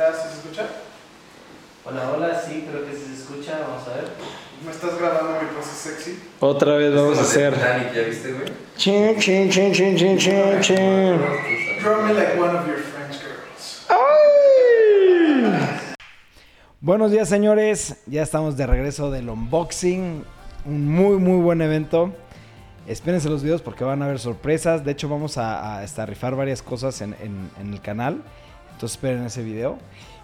¿Ya se escucha? Hola, hola, sí, creo que sí se escucha, vamos a ver. ¿Me estás grabando mi pose sexy? Otra vez vamos a hacer. Titanic, ¿ya viste, güey? Chin, chin, chin, chin, chin, chin, chin. Draw me like one of your French girls. Buenos días, señores. Ya estamos de regreso del unboxing. Un muy, muy buen evento. Espérense los videos porque van a haber sorpresas. De hecho, vamos a, a, este, a rifar varias cosas en, en- en el canal. Entonces, esperen ese video.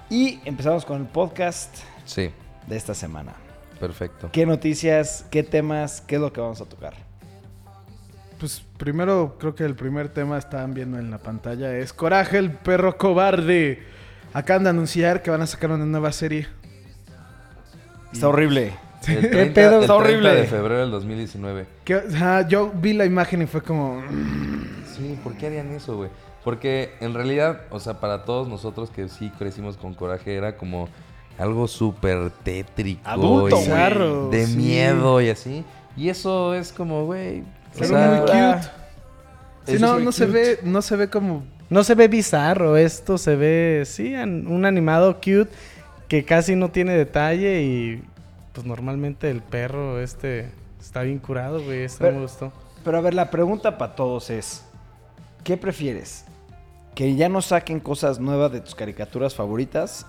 Y empezamos con el podcast Sí, de esta semana. perfecto. ¿Qué noticias? ¿Qué temas? ¿Qué es lo que vamos a tocar? Pues primero, creo que el primer tema estaban viendo en la pantalla es Coraje, el perro cobarde. Acaban de anunciar que van a sacar una nueva serie. Está horrible. El ¿Qué pedo? el Está horrible. de febrero del 2019. Que, ajá, yo vi la imagen y fue como... Sí, ¿por qué harían eso, güey? Porque en realidad, o sea, para todos nosotros que sí crecimos con coraje, era como algo súper tétrico. Adulto, y De sí. miedo y así. Y eso es como, güey. o sea, muy cute. Sí, no, no se ve, no se ve como... No se ve bizarro, esto se ve, sí, un animado cute que casi no tiene detalle y pues normalmente el perro este está bien curado, güey, esto Pero- me gustó. Pero a ver, la pregunta para todos es, ¿qué prefieres? ¿Que ya no saquen cosas nuevas de tus caricaturas favoritas?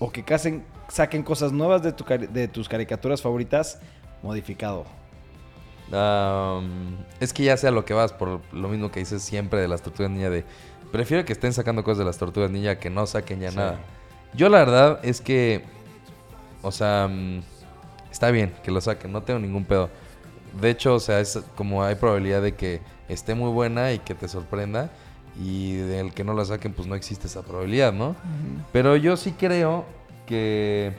¿O que casen- saquen cosas nuevas de, tu cari- de tus caricaturas favoritas modificado? Es que ya sea lo que vas, por lo mismo que dices siempre de las tortugas ninja, de prefiero que estén sacando cosas de las tortugas ninja que no saquen ya Sí. nada. Yo la verdad es que, o sea, mm, está bien que lo saquen, no tengo ningún pedo. De hecho, o sea, es como hay probabilidad de que esté muy buena y que te sorprenda. Y del que no la saquen, pues no existe esa probabilidad, ¿no? Pero yo sí creo que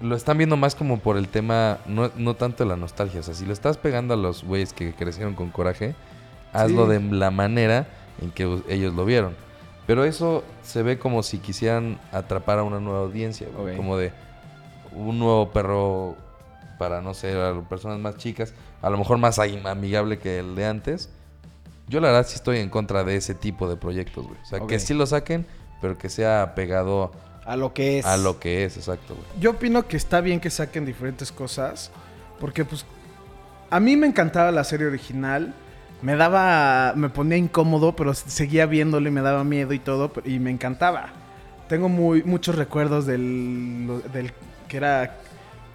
lo están viendo más como por el tema, no, no tanto de la nostalgia. O sea, si lo estás pegando a los güeyes que crecieron con coraje, hazlo Sí. de la manera en que ellos lo vieron. Pero eso se ve como si quisieran atrapar a una nueva audiencia, güey, Ok. como de un nuevo perro para, no sé, a personas más chicas, a lo mejor más am- amigable que el de antes. Yo la verdad sí estoy en contra de ese tipo de proyectos, güey. O sea, que sí lo saquen, pero que sea pegado A lo que es. a lo que es, exacto, güey. Yo opino que está bien que saquen diferentes cosas. Porque, pues, a mí me encantaba la serie original. Me daba, me ponía incómodo, pero seguía viéndolo y me daba miedo y todo. Y me encantaba. Tengo muy, muchos recuerdos del, del que era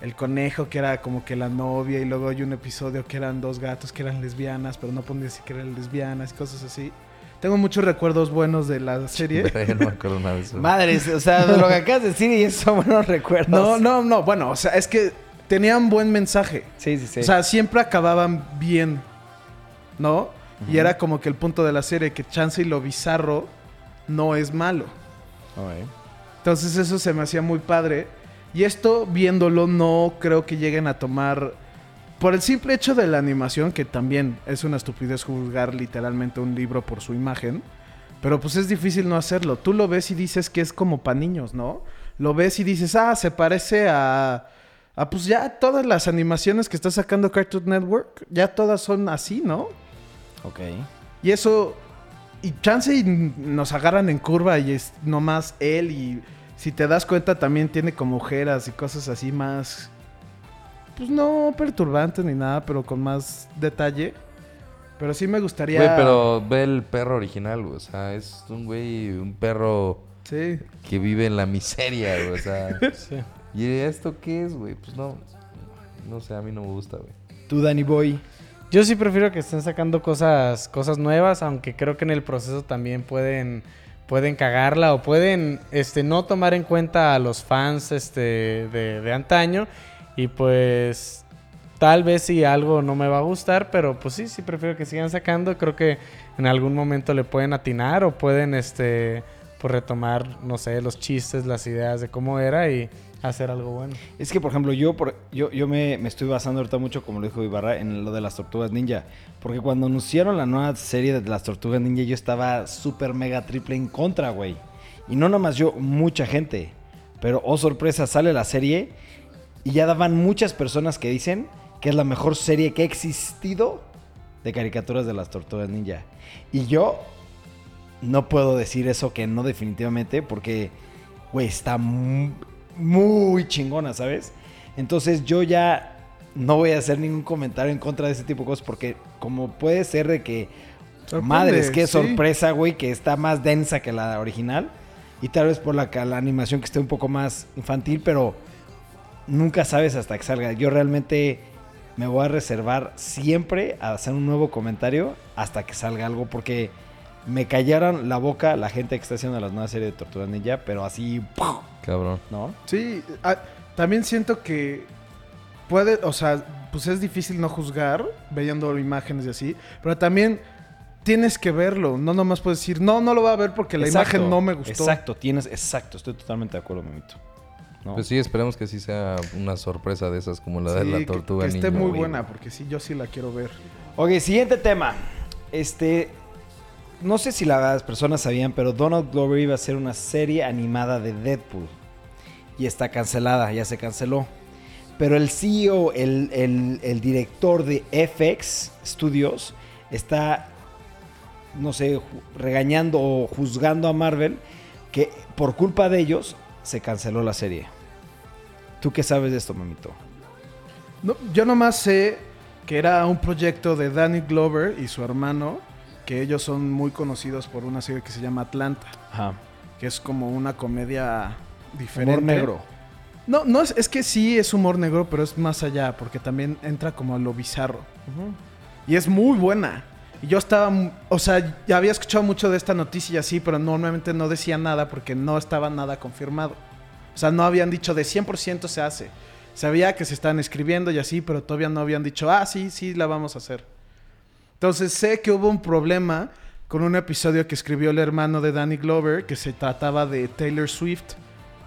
el conejo, que era como que la novia. Y luego hay un episodio que eran dos gatos que eran lesbianas, pero no ponía si que eran lesbianas y cosas así. Tengo muchos recuerdos buenos de la serie. no me acuerdo nada de eso. Madres, o sea, de lo que acabas de decir y esos son buenos recuerdos. No, no, no. Bueno, o sea, es que tenían buen mensaje. Sí, sí, sí. O sea, siempre acababan bien, ¿no? Y era como que el punto de la serie, que chance y lo bizarro no es malo. Entonces eso se me hacía muy padre. Y esto, viéndolo, no creo que lleguen a tomar... Por el simple hecho de la animación, que también es una estupidez juzgar literalmente un libro por su imagen. Pero pues es difícil no hacerlo. Tú lo ves y dices que es como para niños, ¿no? Lo ves y dices, ah, se parece a... A pues ya todas las animaciones que está sacando Cartoon Network, ya todas son así, ¿no? Ok. Y eso. Y chance y nos agarran en curva y es nomás él. Y si te das cuenta, también tiene como ojeras y cosas así más. Pues no perturbantes ni nada, pero con más detalle. Pero sí me gustaría. Güey, pero ve el perro original, güey. O sea, es un güey, un perro Sí. que vive en la miseria, güey. O sea, Sí. ¿y esto qué es, güey? Pues no, no sé, a mí no me gusta, güey. Tú, Danny Boy. Yo sí prefiero que estén sacando cosas, cosas nuevas, aunque creo que en el proceso también pueden, pueden cagarla o pueden este, no tomar en cuenta a los fans este, de, de antaño. Y pues tal vez si algo no me va a gustar, pero pues sí, sí prefiero que sigan sacando. Creo que en algún momento le pueden atinar o pueden este, pues retomar, no sé, los chistes, las ideas de cómo era y hacer algo bueno. Es que, por ejemplo, yo, por, yo, yo me, estoy basando ahorita mucho, como lo dijo Ibarra, en lo de las tortugas ninja. Porque cuando anunciaron la nueva serie de las tortugas ninja, yo estaba súper mega triple en contra, güey. Y no nomás yo, mucha gente. Pero, oh sorpresa, sale la serie y ya daban muchas personas que dicen que es la mejor serie que ha existido de caricaturas de las tortugas ninja. Y yo no puedo decir eso que no definitivamente porque, güey, está muy chingona, ¿sabes? Entonces yo ya no voy a hacer ningún comentario en contra de ese tipo de cosas porque como puede ser de que, Sorprende, madres, qué sí. sorpresa, güey, que está más densa que la original y tal vez por la, la animación que esté un poco más infantil, pero nunca sabes hasta que salga. Yo realmente me voy a reservar siempre a hacer un nuevo comentario hasta que salga algo porque me callaron la boca la gente que está haciendo las nuevas series de Tortuga Ninja, pero así, ¡pum! Cabrón. ¿no? Sí, ah, también siento que puede, o sea, pues es difícil no juzgar viendo imágenes y así, pero también tienes que verlo, no nomás puedes decir, no, no lo voy a ver porque la Exacto, imagen no me gustó. Exacto, tienes, exacto, estoy totalmente de acuerdo, Memito. ¿No? Pues sí, esperemos que sí sea una sorpresa de esas como la de la que- tortuga que, esté ninja, muy buena, porque sí, yo sí la quiero ver. Ok, siguiente tema. Este. No sé si las personas sabían, pero Donald Glover iba a hacer una serie animada de Deadpool. Y está cancelada, ya se canceló. Pero el CEO, el, el- director de FX Studios, está, no sé, regañando o juzgando a Marvel que por culpa de ellos se canceló la serie. ¿Tú qué sabes de esto, mamito? No, yo nomás sé que era un proyecto de Danny Glover y su hermano, que ellos son muy conocidos por una serie que se llama Atlanta, Ajá. que es como una comedia diferente. Humor negro. No, no es, es que sí es humor negro, pero es más allá, porque también entra como a lo bizarro. Y es muy buena. Y yo estaba, o sea, ya había escuchado mucho de esta noticia y así, pero normalmente no decía nada porque no estaba nada confirmado. O sea, no habían dicho de 100% se hace. Sabía que se están escribiendo y así, pero todavía no habían dicho, ah, sí, sí, la vamos a hacer. Entonces sé que hubo un problema con un episodio que escribió el hermano de Danny Glover, que se trataba de Taylor Swift,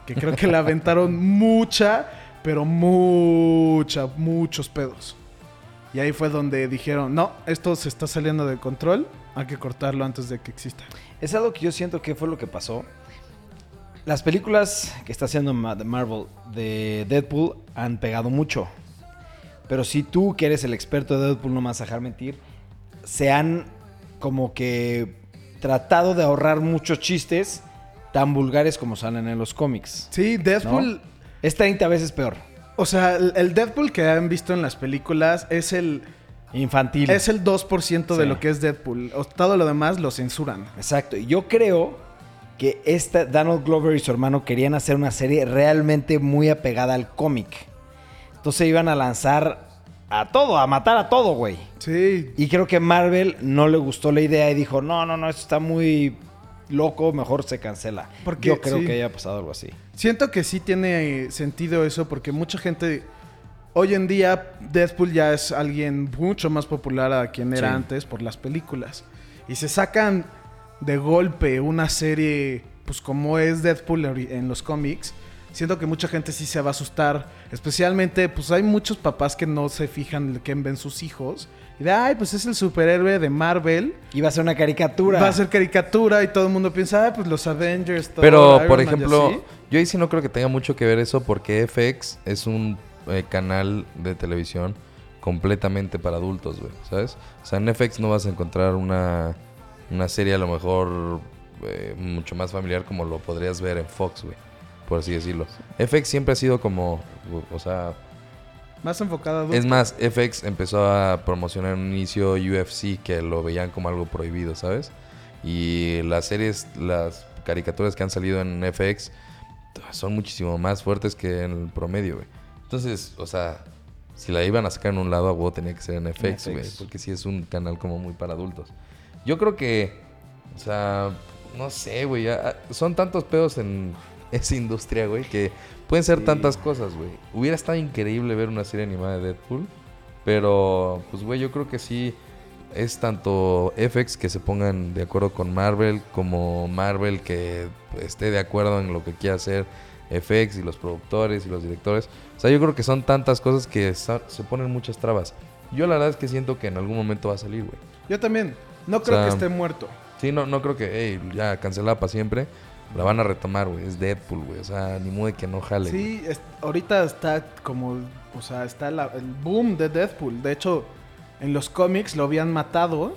que creo que le aventaron mucha, pero mucha, muchos pedos. Y ahí fue donde dijeron, no, esto se está saliendo de control, hay que cortarlo antes de que exista. Es algo que yo siento que fue lo que pasó. Las películas que está haciendo Marvel de Deadpool han pegado mucho. Pero si tú, que eres el experto de Deadpool, no me vas a dejar mentir, se han como que tratado de ahorrar muchos chistes tan vulgares como salen en los cómics. Sí, Deadpool, ¿no? Es 30 veces peor. o sea, el, Deadpool que han visto en las películas es el, Infantil. es el 2% de Sí. lo que es Deadpool. Todo lo demás lo censuran. Exacto. Y yo creo que esta Donald Glover y su hermano querían hacer una serie realmente muy apegada al cómic. Entonces iban a lanzar a todo, a matar a todo, güey. Sí, Y creo que Marvel no le gustó la idea y dijo, no, no, no, esto está muy loco, mejor se cancela. Porque- yo creo sí. que haya pasado algo así. Siento que sí tiene eh, sentido eso porque mucha gente hoy en día Deadpool ya es alguien mucho más popular a quien era Sí. antes por las películas y se sacan de golpe una serie pues como es Deadpool en los cómics. Siento que mucha gente sí se va a asustar, especialmente pues hay muchos papás que no se fijan en qué ven sus hijos y de ay, pues es el superhéroe de Marvel, Iba a ser una caricatura. va a ser caricatura y todo el mundo piensa, ay, pues los Avengers, Thor, Pero, Iron por Man y ejemplo, así". yo ahí sí no creo que tenga mucho que ver eso porque FX es un eh, canal de televisión completamente para adultos, güey, ¿sabes? O sea, en FX no vas a encontrar una, una serie a lo mejor eh, mucho más familiar como lo podrías ver en Fox, güey, por así decirlo. FX siempre ha sido como, o sea, Más enfocada es más, FX empezó a promocionar en un inicio UFC que lo veían como algo prohibido, ¿sabes? Y las series, las caricaturas que han salido en FX son muchísimo más fuertes que en el promedio, güey. Entonces, o sea, si la iban a sacar en un lado, a huevo tenía que ser en FX, güey. Porque sí es un canal como muy para adultos. Yo creo que, o sea, no sé, güey. ya- Son tantos pedos en esa industria, güey, que pueden ser Sí. tantas cosas, güey. Hubiera estado increíble ver una serie animada de Deadpool. Pero, pues, güey, yo creo que sí es tanto FX que se pongan de acuerdo con Marvel, como Marvel que esté de acuerdo en lo que quiera hacer FX y los productores y los directores. O sea, yo creo que son tantas cosas que se ponen muchas trabas. Yo la verdad es que siento que en algún momento va a salir, güey. Yo también. No creo sea, que esté muerto. Sí, no, no creo que, hey, ya cancelada para siempre. La van a retomar, güey. Es Deadpool, güey. O sea, ni modo de que no jale. Sí, es- ahorita está como, o sea, está la- el boom de Deadpool. De hecho, en los cómics lo habían matado.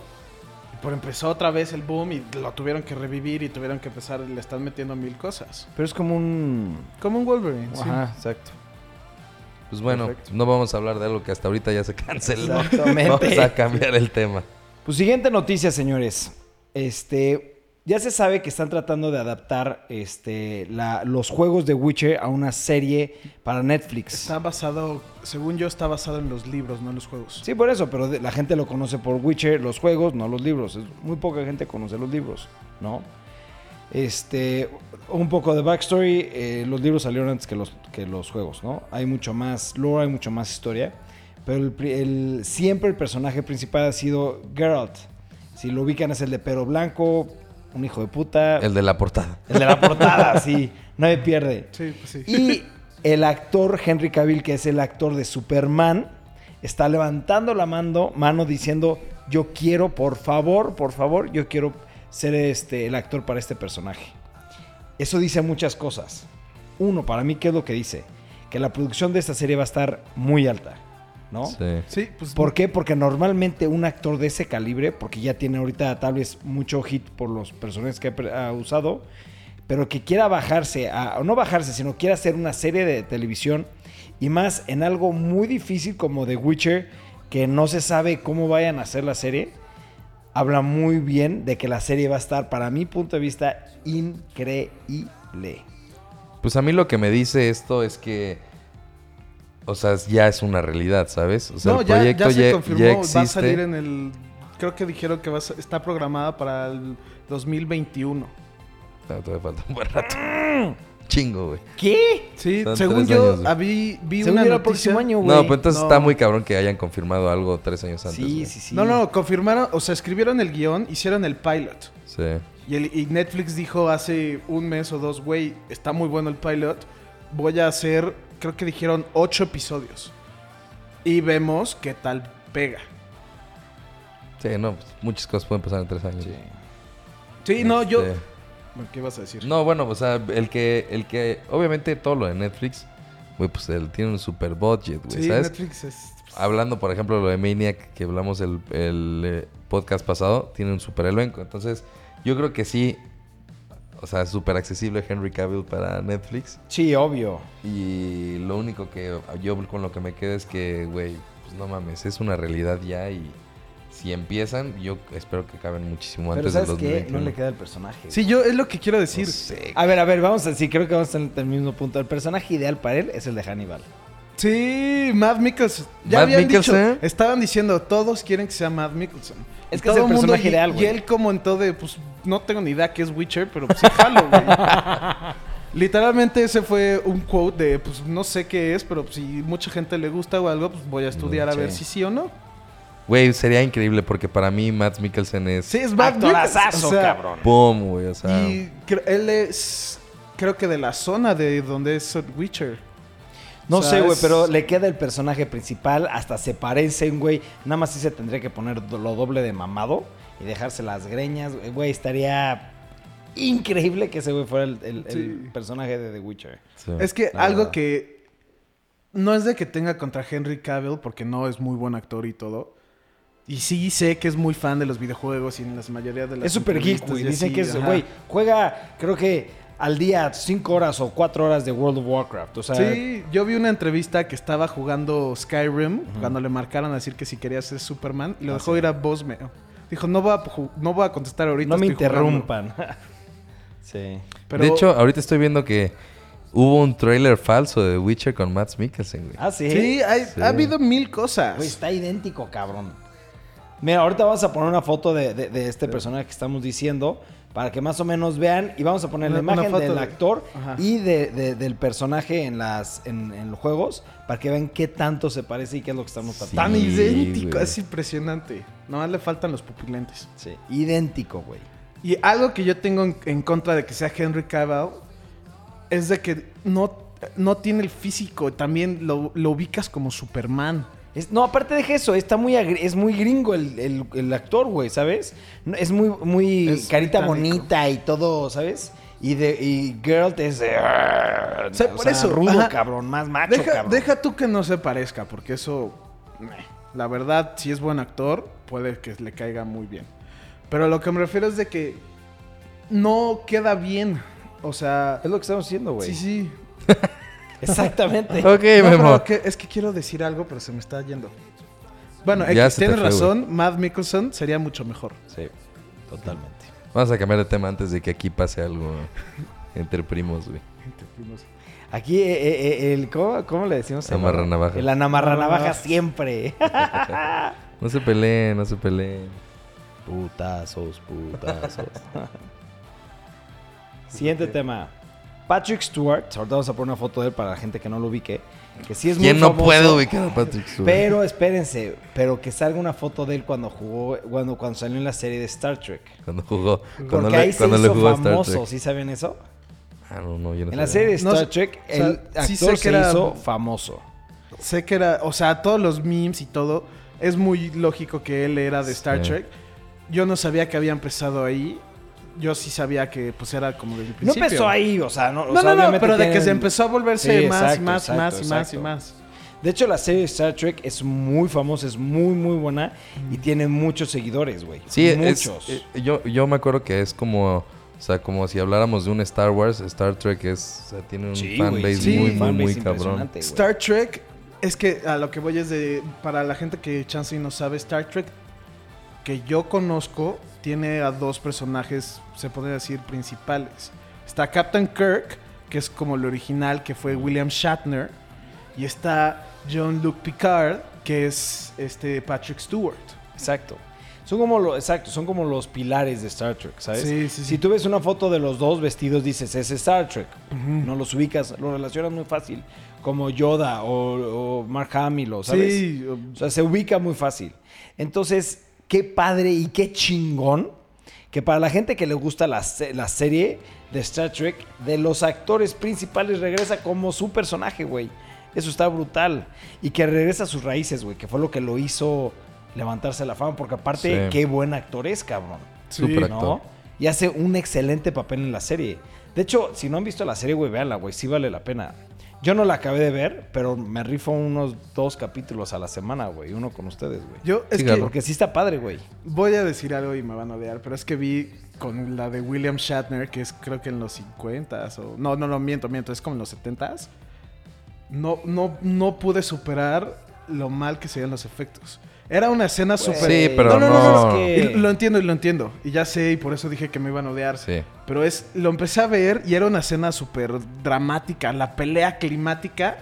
Pero empezó otra vez el boom y lo tuvieron que revivir y tuvieron que empezar, le están metiendo mil cosas. Pero es como un... Como un Wolverine, sí. Ajá, exacto. Pues bueno, Perfecto. no vamos a hablar de algo que hasta ahorita ya se canceló. Exactamente. Vamos a cambiar el tema. Pues siguiente noticia, señores. Este, ya se sabe que están tratando de adaptar este, la- los juegos de Witcher a una serie para Netflix. Está basado, según yo, está basado en los libros, no en los juegos. Sí, por eso, pero la gente lo conoce por Witcher, los juegos, no los libros. Muy poca gente conoce los libros, ¿no? Este, un poco de backstory, eh, los libros salieron antes que los, que los juegos, ¿no? Hay mucho más lore, hay mucho más historia, pero el- siempre el personaje principal ha sido Geralt. Si lo ubican es el de pelo blanco, un hijo de puta. El de la portada. el de la portada, sí, nadie pierde. Sí, pues sí. Y el actor Henry Cavill, que es el actor de Superman, está levantando la mano, mano diciendo, yo quiero, por favor, por favor, yo quiero ser este, el actor para este personaje. Eso dice muchas cosas. Uno, para mí, ¿qué es lo que dice? Que la producción de esta serie va a estar muy alta, ¿no? Sí. Sí, pues ¿Por qué? Porque normalmente un actor de ese calibre, porque ya tiene ahorita tal vez mucho hit por los personajes que ha usado, pero que quiera bajarse, a, o no bajarse, sino quiera hacer una serie de televisión y más en algo muy difícil como The Witcher, que no se sabe cómo vayan a hacer la serie, habla muy bien de que la serie va a estar, para mi punto de vista, increíble. Pues a mí lo que me dice esto es que, o sea, ya es una realidad, ¿sabes? O sea, no, el ya, proyecto ya ya, se ya confirmó, va a salir en el... Creo que dijeron que va a ser- está programada para el 2021. No, todavía falta un buen rato. Chingo, güey. ¿Qué? Sí, Son según yo, años, ah, vi, Según una el próximo año, No, pues entonces No. está muy cabrón que hayan confirmado algo tres años antes. Sí, sí, sí. No, no, confirmaron, o sea, escribieron el guion, hicieron el pilot. Sí. Y, el- y Netflix dijo hace un mes o dos, güey, está muy bueno el pilot. Voy a hacer, creo que dijeron ocho episodios. Y vemos qué tal pega. Sí, no, pues, muchas cosas pueden pasar en tres años. Sí. Sí, no, yo... Este, ¿Qué ibas a decir? No, bueno, o sea, el que, el que, obviamente todo lo de Netflix, güey, pues él tiene un super budget, güey, sí, ¿sabes? Netflix es... Hablando, por ejemplo, lo de Maniac, que hablamos el, el eh, podcast pasado, tiene un super elenco. Entonces, yo creo que sí, o sea, es súper accesible Henry Cavill para Netflix. Sí, obvio. Y lo único que yo con lo que me quedo es que, güey, pues no mames, es una realidad ya y si empiezan, yo espero que acaben muchísimo Pero antes ¿sabes del qué? 2021. No le queda el personaje. Sí, yo es lo que quiero decir. No sé. A ver, a ver, vamos a sí, creo que vamos a estar en el mismo punto. El personaje ideal para él es el de Hannibal. Sí, Matt Mikkelsen. Ya Matt habían Mikkelsen. dicho, estaban diciendo, todos quieren que sea Matt Mikkelsen. Es que es todo el mundo- personaje y- ideal, Y güey. él comentó de, pues, no tengo ni idea qué es Witcher, pero pues sí jalo, güey. Literalmente ese fue un quote de, pues, no sé qué es, pero si mucha gente le gusta o algo, pues voy a estudiar a ver si sí o no. Güey, sería increíble porque para mí Matt Mikkelsen es... Sí, es Matt Mikkelsen. Actorazazo, o sea, cabrón. Boom, güey, o sea... Y cre- él es, creo que de la zona de donde es Witcher. No O sea, sé, güey, es- pero le queda el personaje principal. Hasta se parecen, güey. Nada más sí se tendría que poner lo doble de mamado y dejarse las greñas. Güey, estaría increíble que ese güey fuera el, el- el Sí. personaje de The Witcher. sí, Es que la algo verdad. que no es de que tenga contra Henry Cavill, porque no es muy buen actor y todo. Y sí sé que es muy fan de los videojuegos y en las mayoría de las Es super geek, güey. y Dicen que es, güey, juega, creo que al día 5 horas o 4 horas de World of Warcraft. O sea, Sí, yo vi una entrevista que estaba jugando Skyrim cuando le marcaron a decir que si quería ser Superman y lo Ah, dejó ir a Bosmeo. Dijo, no voy a, no voy a contestar ahorita. no me estoy jugando". interrumpan. sí. Pero- De hecho, ahorita estoy viendo que hubo un tráiler falso de Witcher con Matt Mikkelsen, güey. Ah, sí. sí, hay- Sí. ha habido mil cosas. Güey, está idéntico, cabrón. Mira, ahorita vamos a poner una foto de, de- de este personaje que estamos diciendo para que más o menos vean y vamos a poner la Una- una imagen del de- actor Ajá. y de- de- del personaje en las en, en los juegos para que vean qué tanto se parece y qué es lo que estamos Sí. Tan tratando. idéntico, güey. es impresionante. Nomás le faltan los pupilentes. Sí, idéntico, güey. Y algo que yo tengo en, en contra de que sea Henry Cavill es de que no, no tiene el físico. También lo, lo ubicas como Superman. Es- no, aparte de eso, está muy es muy gringo el, el- el actor, güey, ¿sabes? Es muy, muy Es carita británico. bonita y todo, ¿sabes? Y de y Geralt es de... O sea, por eso, rudo, ajá. cabrón, más macho, Deja, cabrón. deja tú que no se parezca, porque eso, la verdad, si es buen actor, puede que le caiga muy bien. Pero a lo que me refiero es de que no queda bien. O sea, Es lo que estamos haciendo, güey. sí, sí. Exactamente. Ok, No, Memo. que- es que quiero decir algo, pero se me está yendo. Bueno, Ya tienes fue, razón, Matt Mickelson sería mucho mejor. Sí, totalmente. Vamos a cambiar de tema antes de que aquí pase algo entre primos, güey. Aquí, eh, eh, eh, el, ¿cómo, cómo le decimos? Amarranavajas. El anamarranavaja Amarranavajas. siempre. No se peleen, no se peleen. Putazos, putazos. Siguiente tema. Patrick Stewart. Ahorita vamos a poner una foto de él para la gente que no lo ubique. Que sí es muy ¿Quién no famoso, puede ubicar a Patrick Stewart? Pero espérense, pero que salga una foto de él cuando jugó, cuando, cuando salió en la serie de Star Trek. Cuando jugó, cuando Porque le, ahí se cuando le hizo jugó a Star famoso, Trek. ¿sí saben eso? Ah, no, no, yo no En la serie de Star Trek, o sea, el sí sé que se era- hizo famoso. Sé que era, o sea, todos los memes y todo, es muy lógico que él era de Star Sí. Trek. Yo no sabía que había empezado ahí. Yo sí sabía que pues era como del No principio. empezó ahí, o sea, no, o No, sea, no, no, pero de que se empezó a volverse Sí, más exacto, y más exacto, y más y más y más. De hecho, la serie de Star Trek es muy famosa, es muy, muy buena y tiene muchos seguidores, güey. Sí, es, muchos. eh, yo, yo me acuerdo que es como, o sea, como si habláramos de un Star Wars, Star Trek es, o sea, tiene un Sí, fanbase güey, sí, muy, muy, muy cabrón. Star Trek, es que a lo que voy es de, para la gente que chance y no sabe, Star Trek que yo conozco tiene a dos personajes, se podría decir, principales. Está Captain Kirk, que es como el original, que fue William Shatner, y está John-Luc Picard, que es este Patrick Stewart. Exacto. Son como lo, exacto, son como los pilares de Star Trek, ¿sabes? Sí, sí, sí. Si tú ves una foto de los dos vestidos, dices, es Star Trek. No los ubicas, los relacionas muy fácil. Como Yoda o, o Mark Hamill, ¿sabes? Sí, O sea, se ubica muy fácil. Entonces, qué padre y qué chingón que para la gente que le gusta la, la serie de Star Trek, de los actores principales regresa como su personaje, güey. Eso está brutal. Y que regresa a sus raíces, güey, que fue lo que lo hizo levantarse la fama. Porque aparte, Sí. qué buen actor es, cabrón. Sí. Súper ¿no? actor. Y hace un excelente papel en la serie. De hecho, si no han visto la serie, güey, véanla, güey. Sí vale la pena. Yo no la acabé de ver, pero me rifo unos dos capítulos a la semana, güey. Uno con ustedes, güey. yo es Sí, que. Porque sí está padre, güey. voy a decir algo y me van a odiar, pero es que vi con la de William Shatner, que es creo que en los 50s o no, no, no miento, miento, es como en los 70s. No no no pude superar lo mal que se veían los efectos. Era una escena súper Sí, pero no, no, no, no. es que- Y lo entiendo y lo entiendo. Y ya sé, y por eso dije que me iban a odiar. Sí. Pero es, lo empecé a ver y era una escena súper dramática, la pelea climática.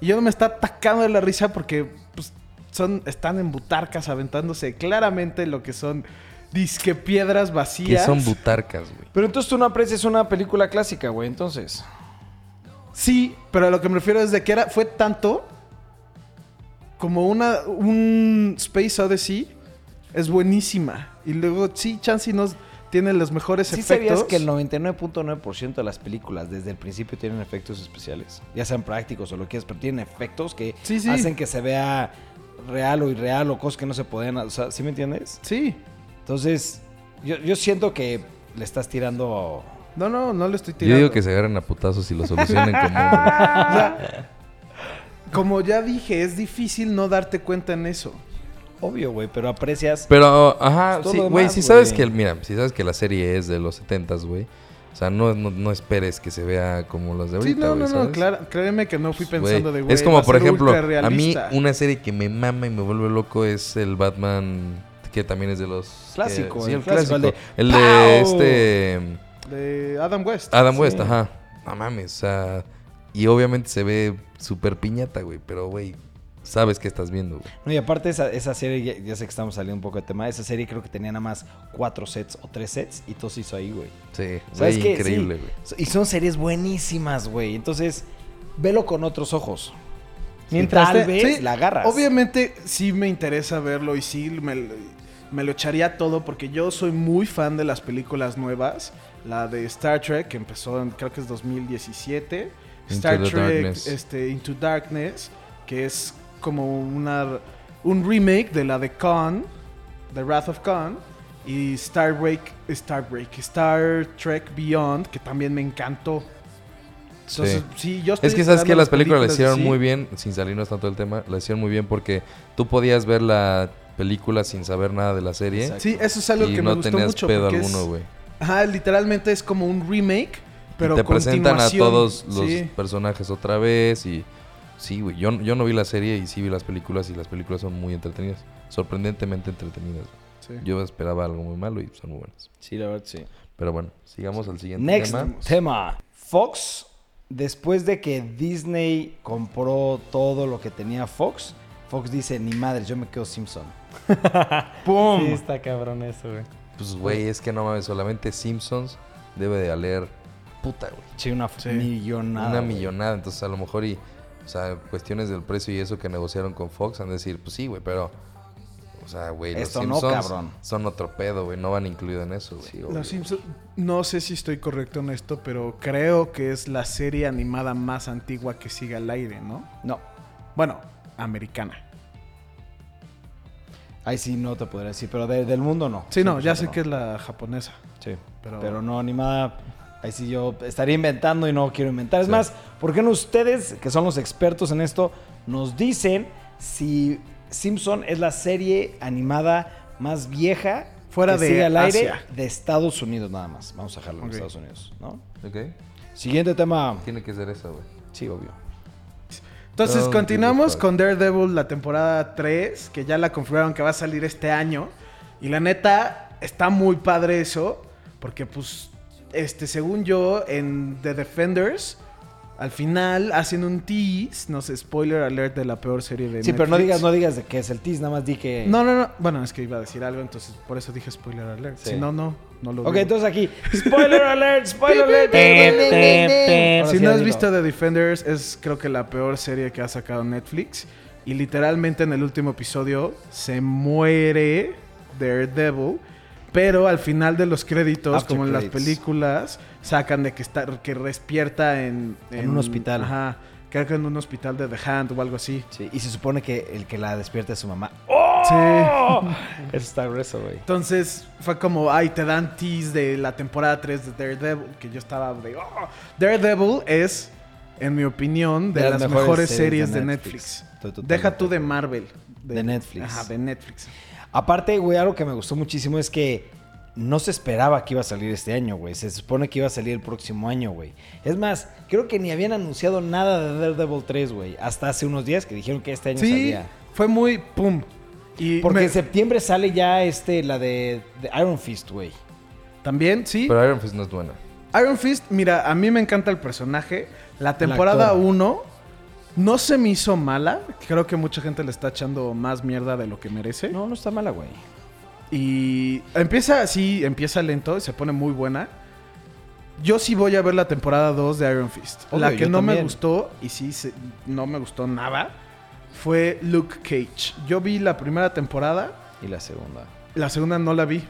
Y yo no me está atacando de la risa porque pues, son, están en butarcas aventándose claramente lo que son disque piedras Que vacías. son butarcas, güey. Pero entonces tú no aprecias una película clásica, güey, entonces. Sí, pero a lo que me refiero es de que era, fue tanto como una, un Space Odyssey es buenísima. Y luego, sí, Chansey nos tiene los mejores ¿Sí efectos. sabías que el 99.9% de las películas desde el principio tienen efectos especiales? Ya sean prácticos o lo que quieras, pero tienen efectos que Sí, sí. hacen que se vea real o irreal o cosas que no se pueden... O sea, ¿sí me entiendes? Sí. Entonces, yo, yo siento que le estás tirando... No, no, no le estoy Yo tirando. digo que se agarren a putazos y lo solucionen como... O sea, como ya dije, es difícil no darte cuenta en eso. Obvio, güey, pero aprecias... Pero, ajá, Todo sí, güey, si sabes que, mira, si sabes que la serie es de los 70s, güey. O sea, no, no, no esperes que se vea como las de Sí, ahorita, no, güey, no, no, clara- créeme que no fui pensando de güey. Es como, por ejemplo, a mí una serie que me mama y me vuelve loco es el Batman, que también es de los... Clásico, sí, el el clásico, clásico. el El de este... De Adam West. Adam Sí. West, ajá. No mames, o sea... Y obviamente se ve súper piñata, güey. Pero, güey, sabes que estás viendo, güey. No, y aparte esa, esa serie, ya, ya sé que estamos saliendo un poco de tema, esa serie creo que tenía nada más cuatro sets o tres sets y todo se hizo ahí, güey. Sí, ¿Sabes güey, qué? increíble, Sí. güey. Y son series buenísimas, güey. Entonces, velo con otros ojos. Mientras Tal te- vez sí, la agarras. Obviamente sí me interesa verlo y sí me, me lo echaría todo porque yo soy muy fan de las películas nuevas. La de Star Trek, que empezó en, creo que es 2017. Star Trek Darkness. este, Into Darkness, que es como una, un remake de la de Khan, The Wrath of Khan. Y Star Trek, Star Trek, Star Trek Beyond, que también me encantó. Entonces, sí, yo estoy Es que sabes que las películas la hicieron de- muy bien, sin salirnos tanto del tema, la hicieron muy bien porque tú podías ver la película sin saber nada de la serie. Exacto. Sí, eso es algo y que no me gustó tenías mucho. pedo alguno, güey. Ajá, literalmente es como un remake, pero te presentan a todos los Sí. personajes otra vez y sí, güey. Yo, yo no vi la serie y sí vi las películas y las películas son muy entretenidas. Sorprendentemente entretenidas. Sí. Yo esperaba algo muy malo y son muy buenas. Sí, la verdad, sí. Pero bueno, sigamos al siguiente Next tema. tema. Fox, después de que Disney compró todo lo que tenía Fox, Fox dice, ni madre, yo me quedo Simpson. ¡Pum! Sí, está cabrón eso, güey. Pues, güey, es que no mames, solamente Simpsons debe de valer puta, güey. Sí, una Sí. millonada. Una güey. millonada. Entonces, a lo mejor y, o sea, cuestiones del precio y eso que negociaron con Fox, han de decir, pues sí, güey, pero, o sea, güey, los no, Simpsons cabrón. son otro pedo, güey, no van incluido en eso, güey. Sí. Los Simpsons, no sé si estoy correcto en esto, pero creo que es la serie animada más antigua que sigue al aire, ¿no? No, Bueno, americana. ahí sí no te podría decir, pero de- del mundo no. Sí, no, ya 100% sé que es la japonesa. Sí, Pero- pero... no, animada. Ahí sí yo estaría inventando y no quiero inventar. Es Sí. más, ¿por qué no ustedes, que son los expertos en esto, nos dicen si Simpson es la serie animada más vieja Fuera que de sigue al aire Asia. de Estados Unidos nada más? Vamos a dejarlo en. Estados Unidos, ¿no? ¿Ok? Siguiente tema. Tiene que ser eso, güey. Sí, obvio. Entonces Don't continuamos con Daredevil la temporada 3, que ya la confirmaron que va a salir este año. Y la neta, está muy padre eso, porque pues, este, según yo, en The Defenders, al final hacen un tease, no sé, spoiler alert de la peor serie de Sí, pero no digas, no digas de qué es el tease, nada más di que... No, no, no. Bueno, es que iba a decir algo, entonces por eso dije spoiler alert. Sí. Si no, no, no lo Ok, digo. entonces aquí, spoiler alert, spoiler alert. Si sí, no has visto The Defenders, es creo que la peor serie que ha sacado Netflix. Y literalmente en el último episodio se muere Daredevil. Pero al final de los créditos, After como en las películas, sacan de que está que despierta en, En un hospital. Ajá. Creo que en un hospital de The Hand o algo así. Sí, y se supone que el que la despierta es su mamá. Sí. Eso está grueso, güey. Entonces fue como, ay, te dan tease de la temporada 3 de Daredevil, que yo estaba de, oh, Daredevil es, en mi opinión, de, las, mejores, series de Netflix. Totalmente Deja tú de Marvel. De Netflix. Ajá, de Netflix. Aparte, güey, algo que me gustó muchísimo es que no se esperaba que iba a salir este año, güey. Se supone que iba a salir el próximo año, güey. Es más, creo que ni habían anunciado nada de Daredevil 3, güey. Hasta hace unos días que dijeron que este año Sí, salía. fue muy pum. Y Porque me- en septiembre sale ya este, la de, de Iron Fist, güey. también, sí. Pero Iron Fist no es buena. Iron Fist, mira, a mí me encanta el personaje. La temporada actor. 1 no se me hizo mala. Creo que mucha gente le está echando más mierda de lo que merece. No, no está mala, güey. Y empieza así, empieza lento y se pone muy buena. Yo sí voy a ver la temporada 2 de Iron Fist. Obvio, la que no me gustó, y sí se- no me gustó nada, fue Luke Cage. Yo vi la primera temporada, Y la segunda. la segunda no la vi.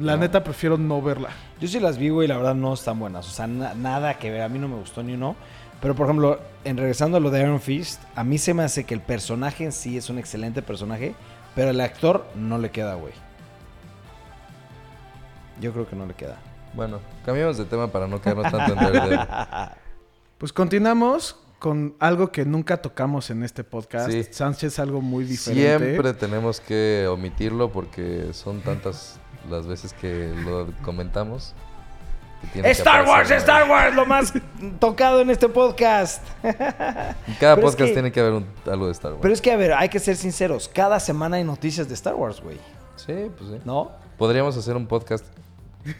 La No. neta prefiero no verla. Yo sí las vi, güey, la verdad no están buenas. O sea, na- nada que ver. A mí no me gustó ni uno. Pero, por ejemplo, en regresando a lo de Iron Fist, a mí se me hace que el personaje en sí es un excelente personaje, pero el actor no le queda, güey. Yo creo que no le queda. Bueno, cambiamos de tema para no quedarnos tanto en Daredevil. Pues continuamos con algo que nunca tocamos en este podcast. Sí. Sánchez, algo muy diferente. Siempre tenemos que omitirlo porque son tantas las veces que lo comentamos. Star Wars, Star. Wars, lo más tocado en este podcast. En Pero cada es podcast que- tiene que haber un- algo de Star Wars. Pero es que, a ver, hay que ser sinceros. Cada semana hay noticias de Star Wars, güey. Sí, pues sí. ¿No? Podríamos hacer un podcast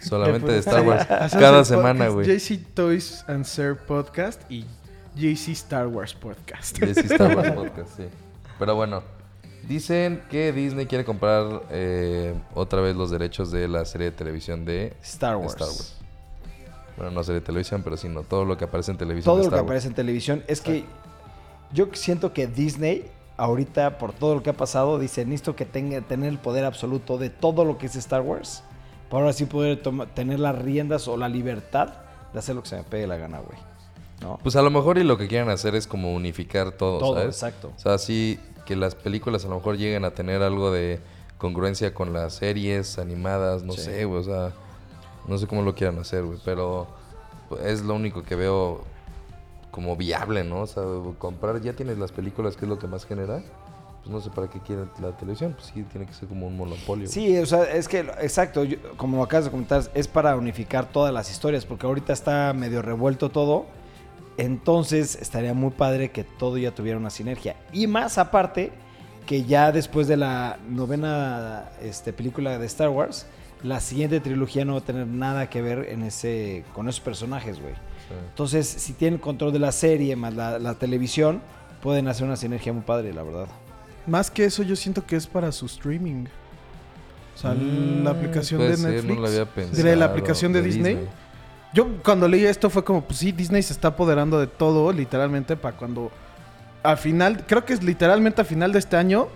solamente de Star Wars cada semana, güey. JC Toys and Sir Podcast y JC Star Wars Podcast. Sí, Star Wars podcast, sí. Pero bueno, dicen que Disney quiere comprar eh, otra vez los derechos de la serie de televisión de Star Wars. Star Wars. Bueno, no serie de televisión, pero sí, no. Todo lo que aparece en televisión todo lo que Wars. aparece en televisión. Es que yo siento que Disney, ahorita, por todo lo que ha pasado, dice, necesito que tenga, tener el poder absoluto de todo lo que es Star Wars. Para ahora sí poder tener las riendas o la libertad de hacer lo que se me pegue la gana, güey. ¿No? Pues a lo mejor y lo que quieren hacer es como unificar todo, todo, ¿sabes? exacto. O sea, sí que las películas a lo mejor lleguen a tener algo de congruencia con las series animadas, no Sí. sé, güey, o sea, no sé cómo lo quieran hacer, güey, pero es lo único que veo como viable, ¿no? O sea, comprar, ya tienes las películas, que es lo que más genera, pues no sé para qué quieren la televisión. Pues sí, tiene que ser como un monopolio. Sí, o sea, es que, exacto, yo- como acabas de comentar, es para unificar todas las historias, porque ahorita está medio revuelto todo. Entonces estaría muy padre que todo ya tuviera una sinergia. Y más aparte, que ya después de la novena este, película de Star Wars, la siguiente trilogía no va a tener nada que ver en ese, con esos personajes, güey. Sí. Entonces, si tienen control de la serie más la, la televisión, pueden hacer una sinergia muy padre, la verdad. Más que eso, yo siento que es para su streaming. O sea, Mm, la aplicación Puede de ser, Netflix. no lo había Diré, pensado. la aplicación de, Disney. Yo cuando leí esto fue como, pues sí, Disney se está apoderando de todo, literalmente, para cuando al final, creo que es literalmente a final de este año,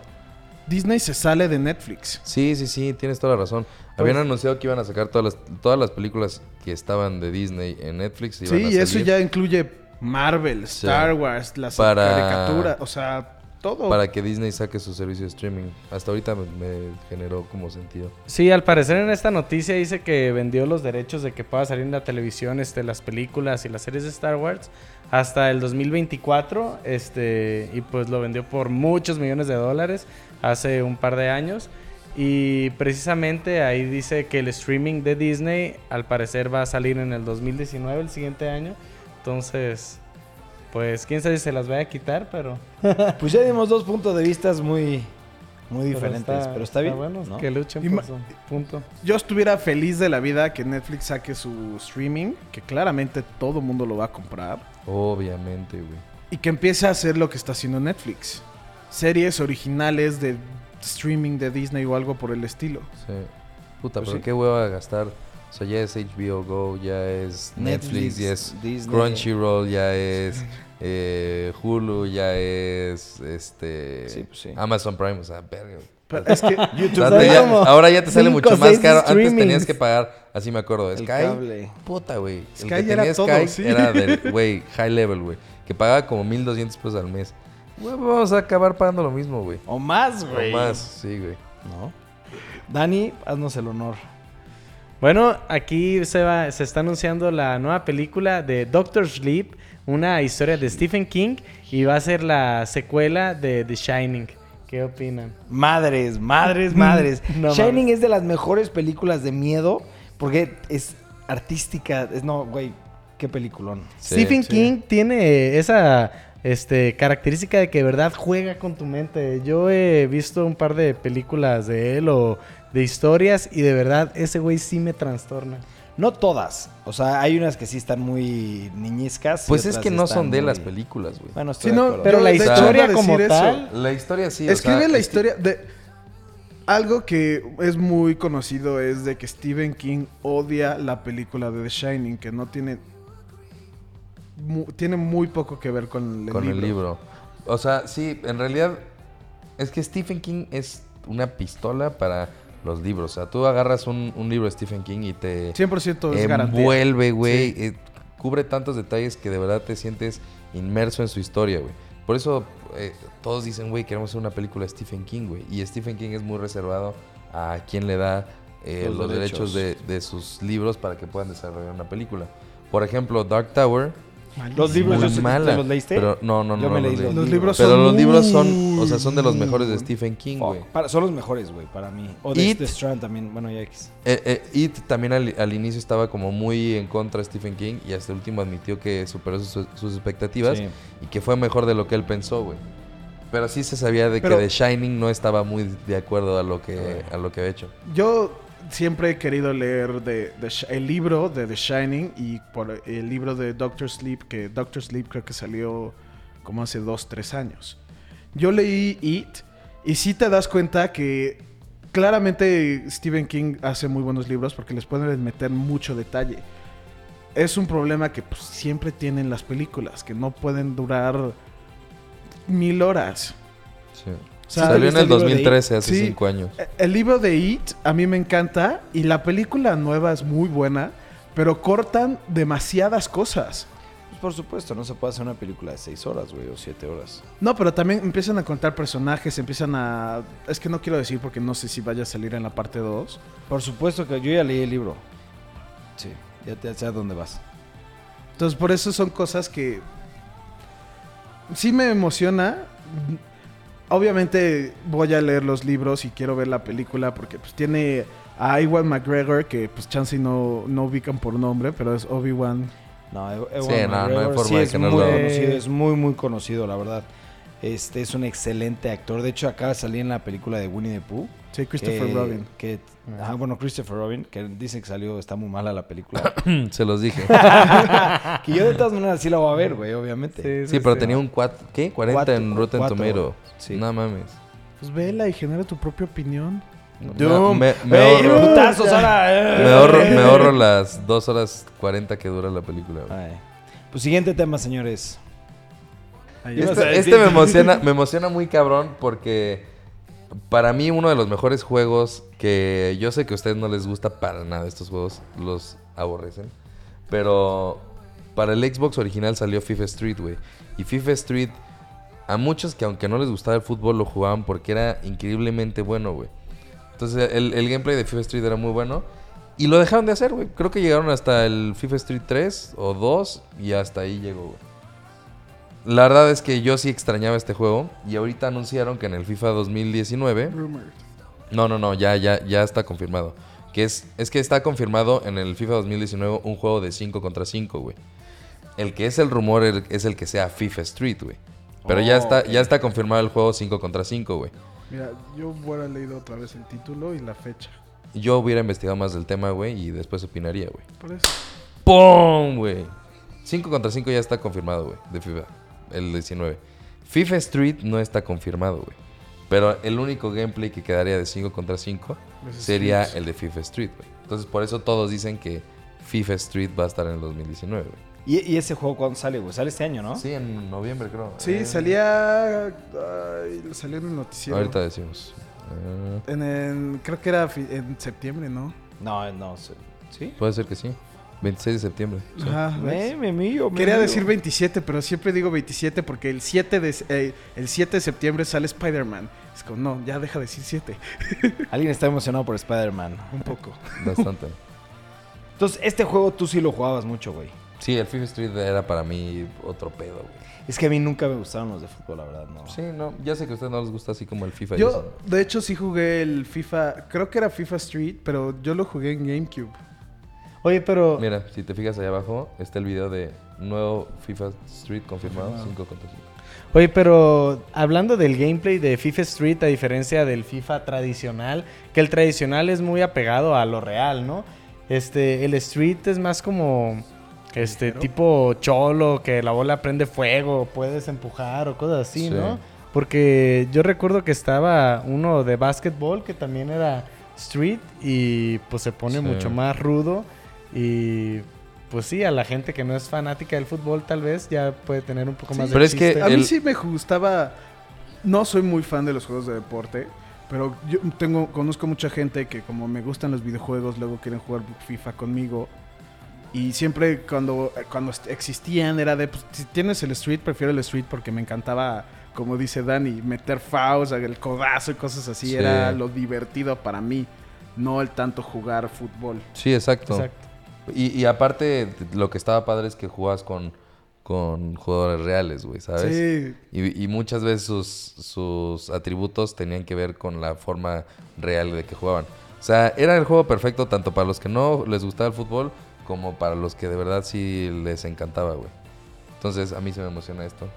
Disney se sale de Netflix. Sí, sí, sí, tienes toda la razón. Habían anunciado que iban a sacar todas las, todas las películas que estaban de Disney en Netflix. iban Sí, a y eso ya incluye Marvel, Star Wars, las Para- caricaturas, o sea, todo. Para que Disney saque su servicio de streaming. Hasta ahorita me, me generó como sentido. Sí, al parecer en esta noticia dice que vendió los derechos de que pueda salir en la televisión este, las películas y las series de Star Wars hasta el 2024. Este, y pues lo vendió por muchos millones de dólares hace un par de años. Y precisamente ahí dice que el streaming de Disney al parecer va a salir en el 2019, el siguiente año. Entonces, pues quién sabe si se las vaya a quitar, pero... Pues ya dimos dos puntos de vista muy, muy pero diferentes, pero está, bien. bueno, ¿no? que luchen Y por ma- su punto. Yo estuviera feliz de la vida que Netflix saque su streaming, que claramente todo el mundo lo va a comprar, Obviamente, güey. y que empiece a hacer lo que está haciendo Netflix. Series originales de streaming de Disney o algo por el estilo. Sí. Puta, Pues pero sí. qué hueva gastar. O sea, ya es HBO Go, ya es Netflix, ya es Disney. Crunchyroll, ya es eh, Hulu, ya es este Sí, pues sí. Amazon Prime, o sea, verga. güey. Pero es que YouTube. O sea, Hay ya- como ahora ya te sale cinco, mucho más caro. Antes tenías que pagar, así me acuerdo, El Sky. cable. Puta, güey. El Sky que era tenía todo, Sky sí. era del, güey, high level, güey. Que pagaba como 1200 pesos al mes. Güey, vamos a acabar pagando lo mismo, güey. O más, O güey. más, sí, güey. ¿No? Dani, haznos el honor. Bueno, aquí se, va, se está anunciando la nueva película de Doctor Sleep, una historia de Stephen King, y va a ser la secuela de The Shining. ¿Qué opinan? Madres, madres, madres. No Shining mames. es de las mejores películas de miedo porque es artística. Es, no, güey, qué peliculón. Sí, Stephen sí. King tiene esa este, característica de que de verdad juega con tu mente. Yo he visto un par de películas de él o de historias y de verdad ese güey sí me trastorna. No todas. O sea, hay unas que sí están muy niñizcas. Pues es que no son de muy- las películas, güey. Bueno, estoy Sí, de no, acuerdo. Pero la de hecho, historia como decir eso. tal... La historia sí, o Escribe sea, la historia de... Algo que es muy conocido es de que Stephen King odia la película de The Shining, que no tiene... mu- tiene muy poco que ver con el con libro. el libro. O sea, sí, en realidad es que Stephen King es una pistola para los libros. O sea, tú agarras un, un libro de Stephen King y te 100% es envuelve, güey. Sí. eh, cubre tantos detalles que de verdad te sientes inmerso en su historia, güey. Por eso eh, todos dicen, güey, queremos hacer una película de Stephen King, güey. Y Stephen King es muy reservado a quien le da eh, Los los, derechos, derechos. de, de sus libros para que puedan desarrollar una película. Por ejemplo, Dark Tower Los libros, muy ¿los- mala. ¿los leíste? Pero no, no, no. Yo me no leí los los leí. Los libros Pero son los libros son, o sea, son de los mejores de. Stephen King, güey. Son los mejores, güey, para mí. O de It. The Strand también. Bueno, ya X. Eh, eh, It también al, al inicio estaba como muy en contra de Stephen King y hasta el último admitió que superó sus, sus expectativas Sí. y que fue mejor de lo que él pensó, güey. Pero sí se sabía de Pero- que The Shining no estaba muy de acuerdo a lo que, a lo que había hecho. Yo siempre he querido leer de, el libro de The Shining y el libro de Doctor Sleep, que Doctor Sleep creo que salió como hace dos, tres años. Yo leí It y sí te das cuenta que claramente Stephen King hace muy buenos libros porque les pueden meter mucho detalle. Es un problema que pues, siempre tienen las películas, que no pueden durar mil horas. Sí. O sea, Salió en ¿viste el el libro de 2013, hace Sí. cinco años. Eh, El libro de It a mí me encanta y la película nueva es muy buena, pero cortan demasiadas cosas. Pues por supuesto, no se puede hacer una película de 6 horas, güey, o 7 horas. No, pero también empiezan a contar personajes, empiezan a... Es que no quiero decir porque no sé si vaya a salir en la parte 2. Por supuesto que yo ya leí el libro. Sí, ya, te- sé a dónde vas. Entonces por eso son cosas que... Sí me emociona. Obviamente voy a leer los libros y quiero ver la película porque pues tiene a Iwan McGregor, que pues chance no, no ubican por nombre, pero es Obi-Wan. No, Ewan Sí, no, no hay McGregor forma sí de es que no muy lo- conocido, es muy, muy conocido, la verdad. Este es un excelente actor. De hecho, acaba de salir en la película de Winnie the Pooh. Sí, Christopher que- Robin. Que, ah, bueno, Christopher Robin, que dice que salió, está muy mala la película. Se los dije. que yo de todas maneras sí la voy a ver, güey, obviamente. Sí, pero tenía un 4, ¿qué? 40 Cuatro, en Rotten cuatro, Tomato. sí. No mames. Pues vela y genera tu propia opinión. No, me, me ¡Ey, ahorro, putazos ahora! me, ahorro, me ahorro las 2 horas 40 que dura la película. Pues siguiente tema, señores. Este, este me emociona, me emociona muy cabrón porque para mí uno de los mejores juegos que yo sé que a ustedes no les gusta para nada estos juegos, los aborrecen, pero para el Xbox original salió FIFA Street, güey. Y FIFA Street a muchos que aunque no les gustaba el fútbol lo jugaban porque era increíblemente bueno, güey. Entonces el, el gameplay de FIFA Street era muy bueno. Y lo dejaron de hacer, güey. Creo que llegaron hasta el FIFA Street 3 o 2 y hasta ahí llegó, güey. La verdad es que yo sí extrañaba este juego y ahorita anunciaron que en el FIFA 2019... Rumored. No, no, no, ya, ya, ya está confirmado. Que es, es que está confirmado en el FIFA 2019 un juego de 5 contra 5, güey. El que es el rumor es el que sea FIFA Street, güey. Pero ya, Oh, está, ok. ya está confirmado el juego 5 contra 5, güey. Mira, yo hubiera leído otra vez el título y la fecha. Yo hubiera investigado más del tema, güey, y después opinaría, güey. Por eso. ¡Pum! Güey. 5 contra 5 ya está confirmado, güey, de FIFA. El 19. FIFA Street no está confirmado, güey. Pero el único gameplay que quedaría de 5 contra 5 Los sería el de FIFA Street, güey. Entonces, por eso todos dicen que FIFA Street va a estar en el 2019, güey. ¿Y, y ese juego cuándo sale, güey? Sale este año, ¿no? Sí, en noviembre, creo. Sí, Eh, salía. ay, salió en el noticiero. Ahorita decimos. Eh, En, en- creo que era en septiembre, ¿no? No, no. ¿Sí? puede ser que sí. 26 de septiembre. sí. Ajá, ¿ves? Me, me mío, me Quería mío. decir 27, pero siempre digo 27 porque el 7 de, eh, el 7 de septiembre sale Spider-Man. Es como, no, ya deja de decir 7. Alguien está emocionado por Spider-Man. Un poco. Bastante. Entonces, este juego tú sí lo jugabas mucho, güey. Sí, el FIFA Street era para mí otro pedo, güey. Es que a mí nunca me gustaron los de fútbol, la verdad, no. Sí, no, ya sé que a ustedes no les gusta así como el FIFA. y Yo, de hecho, sí jugué el FIFA. Creo que era FIFA Street, pero yo lo jugué en GameCube. Oye, pero Mira, si te fijas ahí abajo, está el video de nuevo FIFA Street confirmado, 5 contra 5. Oye, pero hablando del gameplay de FIFA Street, a diferencia del FIFA tradicional, que el tradicional es muy apegado a lo real, ¿no? Este, el Street es más como este Ligero. tipo cholo, que la bola prende fuego, puedes empujar o cosas así, Sí. ¿no? Porque yo recuerdo que estaba uno de básquetbol que también era Street y pues se pone Sí. mucho más rudo y pues sí, a la gente que no es fanática del fútbol tal vez ya puede tener un poco Sí. más de Pero es que-. A mí El- sí me gustaba. No soy muy fan de los juegos de deporte, pero yo tengo conozco mucha gente que como me gustan los videojuegos, luego quieren jugar FIFA conmigo. Y siempre cuando, cuando existían era de, pues, si tienes el Street, prefiero el Street porque me encantaba, como dice Dani, meter fouls, el codazo y cosas así. Sí. Era lo divertido para mí, no el tanto jugar fútbol. Sí, exacto. Exacto. Y, y aparte, lo que estaba padre es que jugabas con, con jugadores reales, güey, ¿sabes? Sí, Y, y muchas veces sus, sus atributos tenían que ver con la forma real de que jugaban. O sea, era el juego perfecto tanto para los que no les gustaba el fútbol como para los que de verdad sí les encantaba, güey. Entonces, a mí se me emociona esto.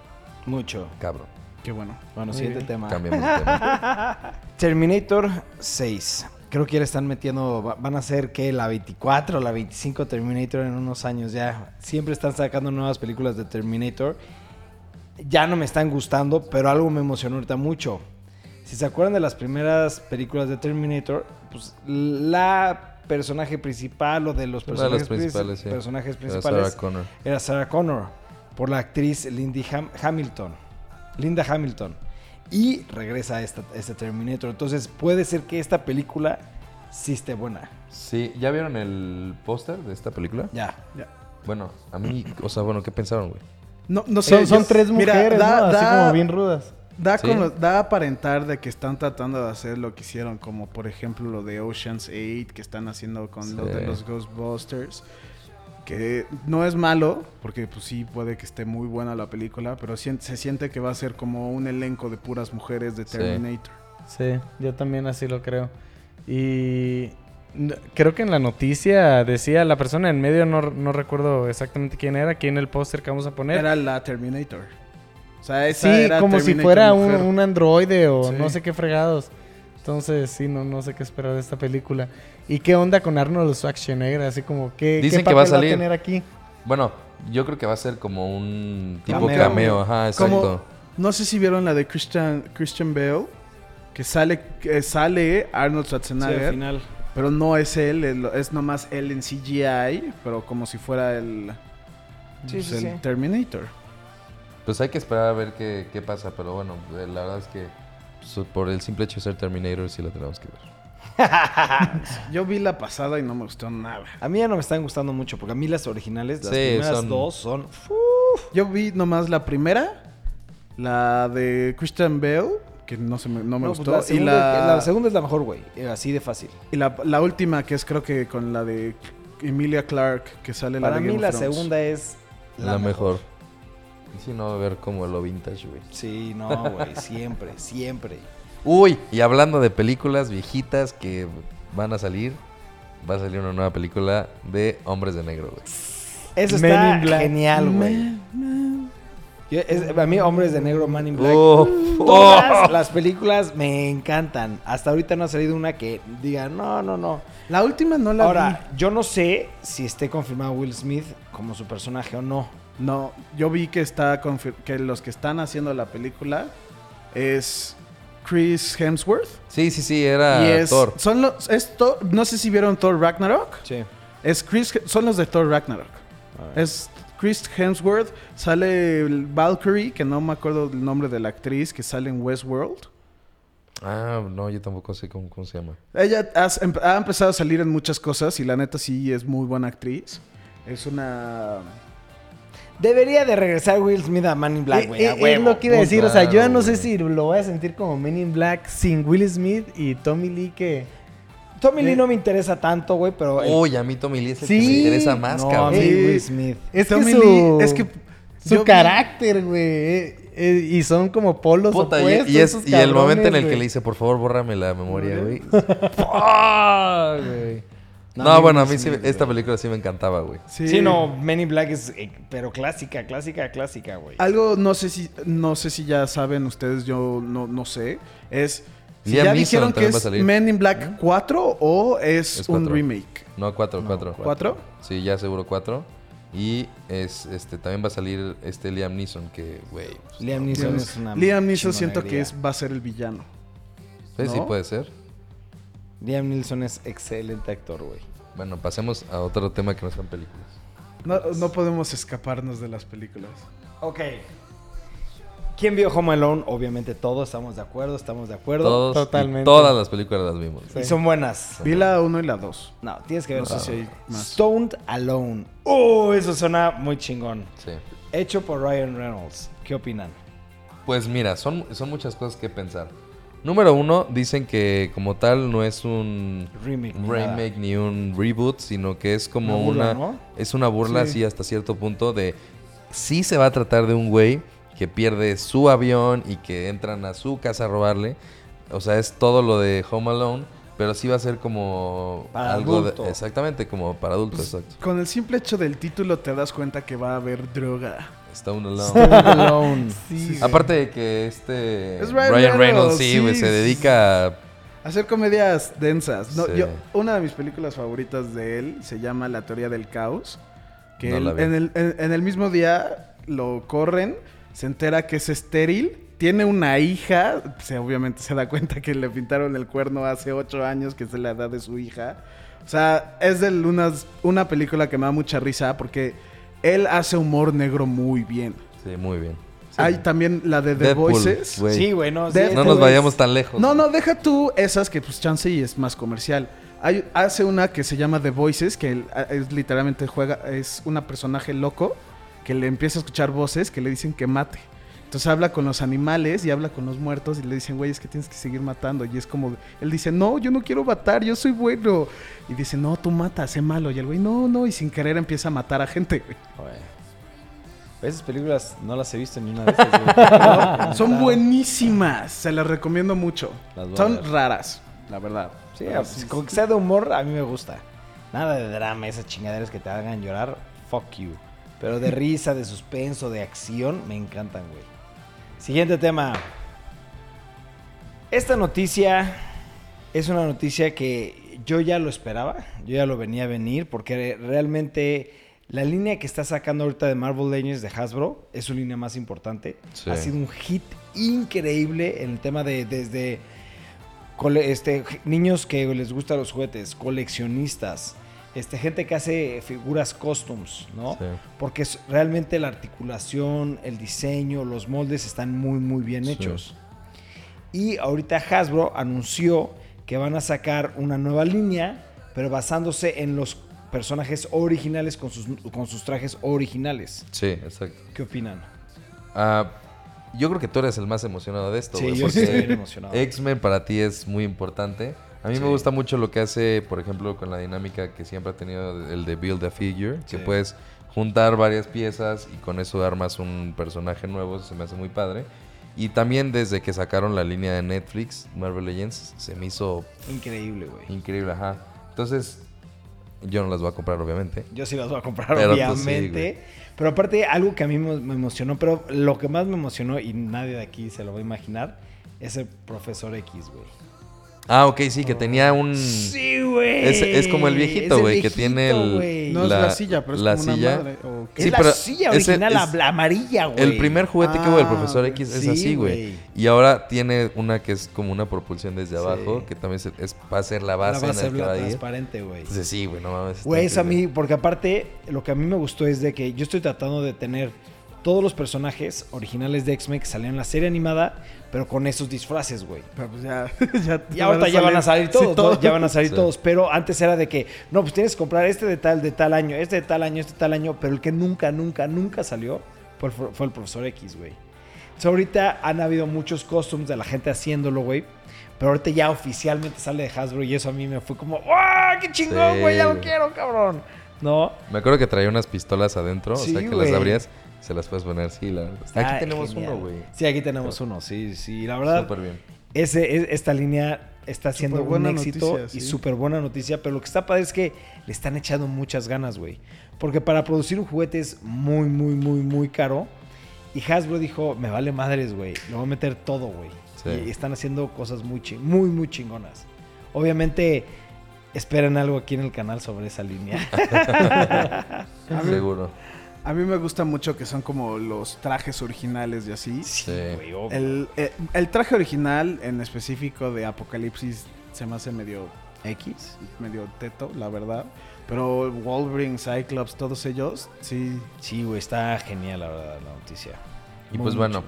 Mucho. Cabrón. qué bueno. Bueno, Muy siguiente bien. tema. Cambiamos de tema. Terminator 6. Creo que ya le están metiendo, va- van a ser que la 24 o la 25 Terminator en unos años ya. Siempre están sacando nuevas películas de Terminator. Ya no me están gustando, pero algo me emocionó ahorita mucho. Si se acuerdan de las primeras películas de Terminator, pues la personaje principal o de los de personajes, princi- principales, sí. personajes Era principales Sarah Connor. era Sarah Connor por la actriz Lindy Ham- Hamilton. Linda Hamilton. Y regresa esta, este Terminator. Entonces puede ser que esta película sí esté buena. Sí, ¿ya vieron el póster de esta película? Ya. Ya. Bueno, a mí, o sea, bueno, ¿qué pensaron, güey? No, no sé. Son, son yo- tres mira, mujeres, da- ¿no? Así da- como bien rudas. Da, Sí. da a aparentar de que están tratando de hacer lo que hicieron, como por ejemplo lo de Ocean's 8, que están haciendo con lo de los Ghostbusters. Que no es malo, porque pues sí puede que esté muy buena la película, pero se siente que va a ser como un elenco de puras mujeres de. Terminator. Sí, yo también así lo creo. Y creo que en la noticia decía la persona en medio, no, no recuerdo exactamente quién era, quién el póster que vamos a poner. Era la Terminator. O sea, esa sí, era como si fuera un, un androide o Sí. no sé qué fregados. Entonces, sí, no, no sé qué esperar de esta película. ¿Y qué onda con Arnold Schwarzenegger? Así como, ¿qué, Dicen qué que va a salir. tener aquí? Bueno, yo creo que va a ser como un tipo Cameo. cameo, ajá, Como- exacto. No sé si vieron la de Christian, Christian Bale, que sale, que sale Arnold Sí, al Schwarzenegger, final. pero no es él, es nomás él en CGI, pero como si fuera el, Sí, pues, sí, el sí. Terminator. Pues hay que esperar a ver qué, qué pasa, pero bueno, la verdad es que pues, por el simple hecho de ser Terminator sí lo tenemos que ver. Yo vi la pasada y no me gustó nada. A mí ya no me están gustando mucho, porque a mí las originales, las Sí, primeras son- dos son... Yo vi nomás la primera, la de Christian Bale, que no, se me, no me No, pues gustó, la, y, la, la segunda es la mejor, güey. eh, Así de fácil. y la, la última, que es creo que con la de Emilia Clark, que sale la Para de mí Game la of segunda es La, mejor. Si no, a ver como lo vintage, güey. Sí, no, güey. Siempre, siempre. Uy, y hablando de películas viejitas que van a salir, va a salir una nueva película de Hombres de Negro, güey. Eso Men está genial, güey. A mí, Hombres de Negro, Man in Black. Oh, Todas las películas me encantan. Hasta ahorita no ha salido una que diga, no, no, no. La última no la Ahora, yo no sé si esté confirmado Will Smith como su personaje o no. No, yo vi que está que los que están haciendo la película es Chris Hemsworth Sí, sí, sí, era y es Thor. son los es Thor- no sé si vieron Thor Ragnarok. Sí. Es Chris son los de Thor Ragnarok. Es Chris Hemsworth, sale Valkyrie, que no me acuerdo el nombre de la actriz que sale en Westworld. Ah, no, yo tampoco sé cómo, cómo se llama. Ella has- em- ha empezado a salir en muchas cosas y la neta sí es muy buena actriz. Es una Debería de regresar Will Smith a Man in Black, Eh, güey. eh, a es lo que iba a decir, o sea, yo ya no sé si lo voy a sentir como Men in Black sin Will Smith y Tommy Lee que... Tommy Lee Eh, no me interesa tanto, güey, pero... Uy, a mí Tommy Lee es el Sí. que me interesa más, no, a cabrón. mí Sí. Will Smith. Es Tommy que su, Lee, es que su carácter, güey. eh, y son como polos Puta, opuestos. y es, y el momento en el que le dice, por favor, bórrame la memoria, güey. No, bueno, a mí sí, esta película sí me encantaba, güey. Sí, no, Men in Black es... eh, pero clásica, clásica, clásica, güey. Algo no sé si no sé si ya saben ustedes, yo no, no sé. Es si ya dijeron que también va a es. Men in Black 4 o es, Es un remake. No, cuatro, cuatro. ¿Cuatro? Sí, ya seguro cuatro. Y es, este, también va a salir este Liam Neeson, que, güey. pues, Liam Neeson es una Liam Neeson siento que es, va a ser el villano. pues sí ¿no? puede ser. Liam Neeson es excelente actor, güey. Bueno, pasemos a otro tema que no son películas. No, no podemos escaparnos de las películas. Ok. ¿Quién vio Home Alone? Obviamente todos estamos de acuerdo, estamos de acuerdo. Todos, y totalmente. todas las películas las vimos. Sí. Y son buenas. Vi la 1 y la 2. No, tienes que ver No sé si hay más. Stoned Alone. Oh, eso suena muy chingón. Sí. Hecho por Ryan Reynolds. ¿Qué opinan? Pues mira, son, son muchas cosas que pensar. Número uno, dicen que como tal no es un Remake. ni remake ni un reboot, sino que es como Una burla, una... ¿no? Es una burla, Sí. así hasta cierto punto, de... Sí se va a tratar de un güey que pierde su avión y que entran a su casa a robarle. O sea, es todo lo de Home Alone, pero sí va a ser como Para algo adulto. de... Exactamente, como para adultos, Pues. Con el simple hecho del título te das cuenta que va a haber droga. Stone Alone. Alone. Sí, Aparte de que este... Es Ryan, Ryan Reynolds, sí, güey, sí. se dedica a... Hacer comedias densas. No, Sí. yo, una de mis películas favoritas de él se llama La teoría del caos. Que No él- la vi. en, el, en- en el mismo día lo corren, se entera que es estéril, tiene una hija, se, obviamente se da cuenta que le pintaron el cuerno hace ocho años, que es de la edad de su hija. O sea, es de unas, una película que me da mucha risa porque él hace humor negro muy bien. Sí, muy bien. Sí. Hay también la de The Deadpool, Voices. Sí, güey, no. sí, De- No nos vayamos tan lejos. No, no, deja tú esas que pues chance y es más comercial. Hay, hace una que se llama The Voices, que es literalmente juega, es una personaje loco que le empieza a escuchar voces que le dicen que mate. Entonces habla con los animales y habla con los muertos y le dicen, güey, es que tienes que seguir matando. Y es como, él dice, no, yo no quiero matar, yo soy bueno. Y dice, no, tú matas, sé malo. Y el güey, no, no, y sin querer empieza a matar a gente, güey. Güey. Esas películas no las he visto ni una de esas. No, Son buenísimas, se las recomiendo mucho. Las Son raras, la verdad. Sí, pues, con que sea de humor, a mí me gusta. Nada de drama, esas chingaderas que te hagan llorar, fuck you. Pero de risa, de suspenso, de acción, me encantan, güey. Siguiente tema. Esta noticia es una noticia que yo ya lo esperaba, yo ya lo venía a venir, porque realmente la línea que está sacando ahorita de Marvel Legends de Hasbro es su línea más importante. Sí. Ha sido un hit increíble en el tema de desde este, niños que les gustan los juguetes, coleccionistas, este, gente que hace figuras costumes, ¿no? Sí. Porque es, realmente la articulación, el diseño, los moldes están muy, muy bien Sí. hechos. Y ahorita Hasbro anunció que van a sacar una nueva línea, pero basándose en los personajes originales con sus, con sus trajes originales. Sí, exacto. ¿Qué opinan? Ah, yo creo que tú eres el más emocionado de esto, Sí, yo estoy bien emocionado. X-Men para ti es muy importante. A mí Sí. me gusta mucho lo que hace, por ejemplo, con la dinámica que siempre ha tenido el de Build a Figure, que puedes juntar varias piezas y con eso armas un personaje nuevo, se me hace muy padre. Y también desde que sacaron la línea de Netflix, Marvel Legends, se me hizo Increíble, güey. increíble, ajá. Entonces, yo no las voy a comprar, obviamente. Yo sí las voy a comprar, Pero, pues, sí, obviamente. pero aparte, algo que a mí me me emocionó, pero lo que más me emocionó, y nadie de aquí se lo va a imaginar, es el Profesor X, güey. Ah, ok, sí, que tenía un... Sí, güey. Es, es como el viejito, Es güey, que tiene el... güey. No es la silla, pero es la como una silla. madre, ¿o qué? Es Sí, la silla original, la, es- la amarilla, güey. El primer juguete que hubo del Ah, profesor ok. X es Sí, así, güey. Y ahora tiene una que es como una propulsión desde Sí. abajo, que también se- es, va a ser la La base, base en la que va transparente, güey. Entonces sí, güey, no mames. Güey, eso a mí, porque aparte, lo que a mí me gustó es de que yo estoy tratando de tener todos los personajes originales de X-Men que salían en la serie animada, pero con esos disfraces, güey. Pero pues ya, ya, Y ahorita ya van a salir todos, Sí, ¿no? todos. ya van a salir Sí. todos. Pero antes era de que, no, pues tienes que comprar este de tal, de tal año, este de tal año, este de tal año, pero el que nunca, nunca, nunca salió fue el, fue el profesor X, güey. Entonces, ahorita han habido muchos costumes de la gente haciéndolo, güey. Pero ahorita ya oficialmente sale de Hasbro y eso a mí me fue como, ¡ah, qué chingón, Sí, güey! ya lo quiero, cabrón. ¿No? Me acuerdo que traía unas pistolas adentro, Sí, o sea que las abrías, se las puedes poner, sí, la verdad. Está Aquí tenemos genial. uno, güey. Sí, aquí tenemos uno, sí, sí. La verdad, Súper bien. ese, es- esta línea está siendo un éxito noticia, y súper buena noticia, pero lo que está padre es que le están echando muchas ganas, güey. Porque para producir un juguete es muy, muy, muy, muy caro. Y Hasbro dijo, me vale madres, güey. Le voy a meter todo, güey. Sí. Y están haciendo cosas muy, muy, muy chingonas. Obviamente, esperen algo aquí en el canal sobre esa línea. Seguro. A mí me gusta mucho que son como los trajes originales y así. Sí. El, eh, el traje original en específico de Apocalipsis se me hace medio X, medio teto, la verdad. Pero Wolverine, Cyclops, todos ellos, sí. Sí, güey, está genial, la verdad, la noticia. Y Muy, pues bueno,